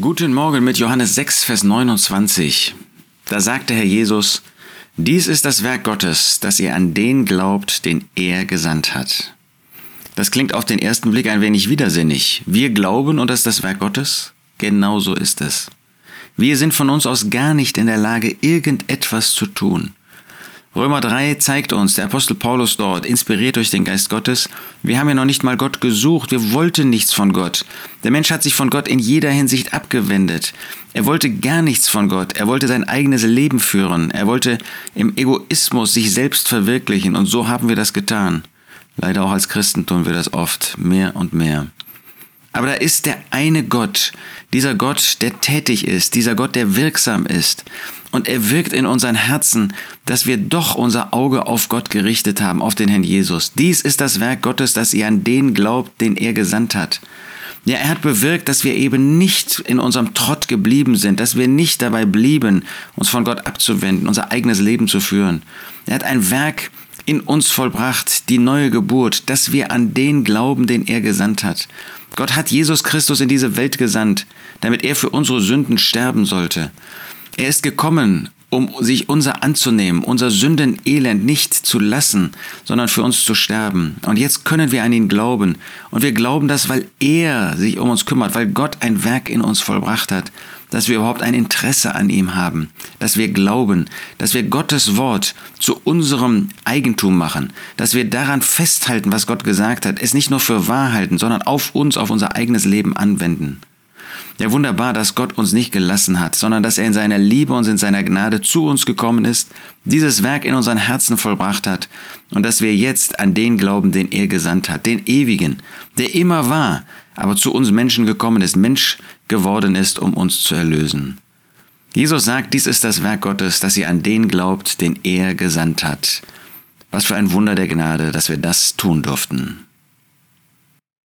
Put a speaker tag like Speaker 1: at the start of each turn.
Speaker 1: Guten Morgen mit Johannes 6, Vers 29. Da sagte Herr Jesus, dies ist das Werk Gottes, dass ihr an den glaubt, den er gesandt hat. Das klingt auf den ersten Blick ein wenig widersinnig. Wir glauben und das ist das Werk Gottes? Genau so ist es. Wir sind von uns aus gar nicht in der Lage, irgendetwas zu tun. Römer 3 zeigt uns, der Apostel Paulus dort, inspiriert durch den Geist Gottes, wir haben ja noch nicht mal Gott gesucht, wir wollten nichts von Gott. Der Mensch hat sich von Gott in jeder Hinsicht abgewendet. Er wollte gar nichts von Gott, er wollte sein eigenes Leben führen, er wollte im Egoismus sich selbst verwirklichen und so haben wir das getan. Leider auch als Christen tun wir das oft, mehr und mehr. Aber da ist der eine Gott, dieser Gott, der tätig ist, dieser Gott, der wirksam ist. Und er wirkt in unseren Herzen, dass wir doch unser Auge auf Gott gerichtet haben, auf den Herrn Jesus. Dies ist das Werk Gottes, dass ihr an den glaubt, den er gesandt hat. Ja, er hat bewirkt, dass wir eben nicht in unserem Trott geblieben sind, dass wir nicht dabei blieben, uns von Gott abzuwenden, unser eigenes Leben zu führen. Er hat ein Werk in uns vollbracht, die neue Geburt, dass wir an den glauben, den er gesandt hat. Gott hat Jesus Christus in diese Welt gesandt, damit er für unsere Sünden sterben sollte. Er ist gekommen, um sich unser anzunehmen, unser Sündenelend nicht zu lassen, sondern für uns zu sterben. Und jetzt können wir an ihn glauben. Und wir glauben das, weil er sich um uns kümmert, weil Gott ein Werk in uns vollbracht hat, dass wir überhaupt ein Interesse an ihm haben, dass wir glauben, dass wir Gottes Wort zu unserem Eigentum machen, dass wir daran festhalten, was Gott gesagt hat, es nicht nur für wahr halten, sondern auf uns, auf unser eigenes Leben anwenden. Ja, wunderbar, dass Gott uns nicht gelassen hat, sondern dass er in seiner Liebe und in seiner Gnade zu uns gekommen ist, dieses Werk in unseren Herzen vollbracht hat und dass wir jetzt an den glauben, den er gesandt hat, den ewigen, der immer war, aber zu uns Menschen gekommen ist, Mensch geworden ist, um uns zu erlösen. Jesus sagt, dies ist das Werk Gottes, dass ihr an den glaubt, den er gesandt hat. Was für ein Wunder der Gnade, dass wir das tun durften.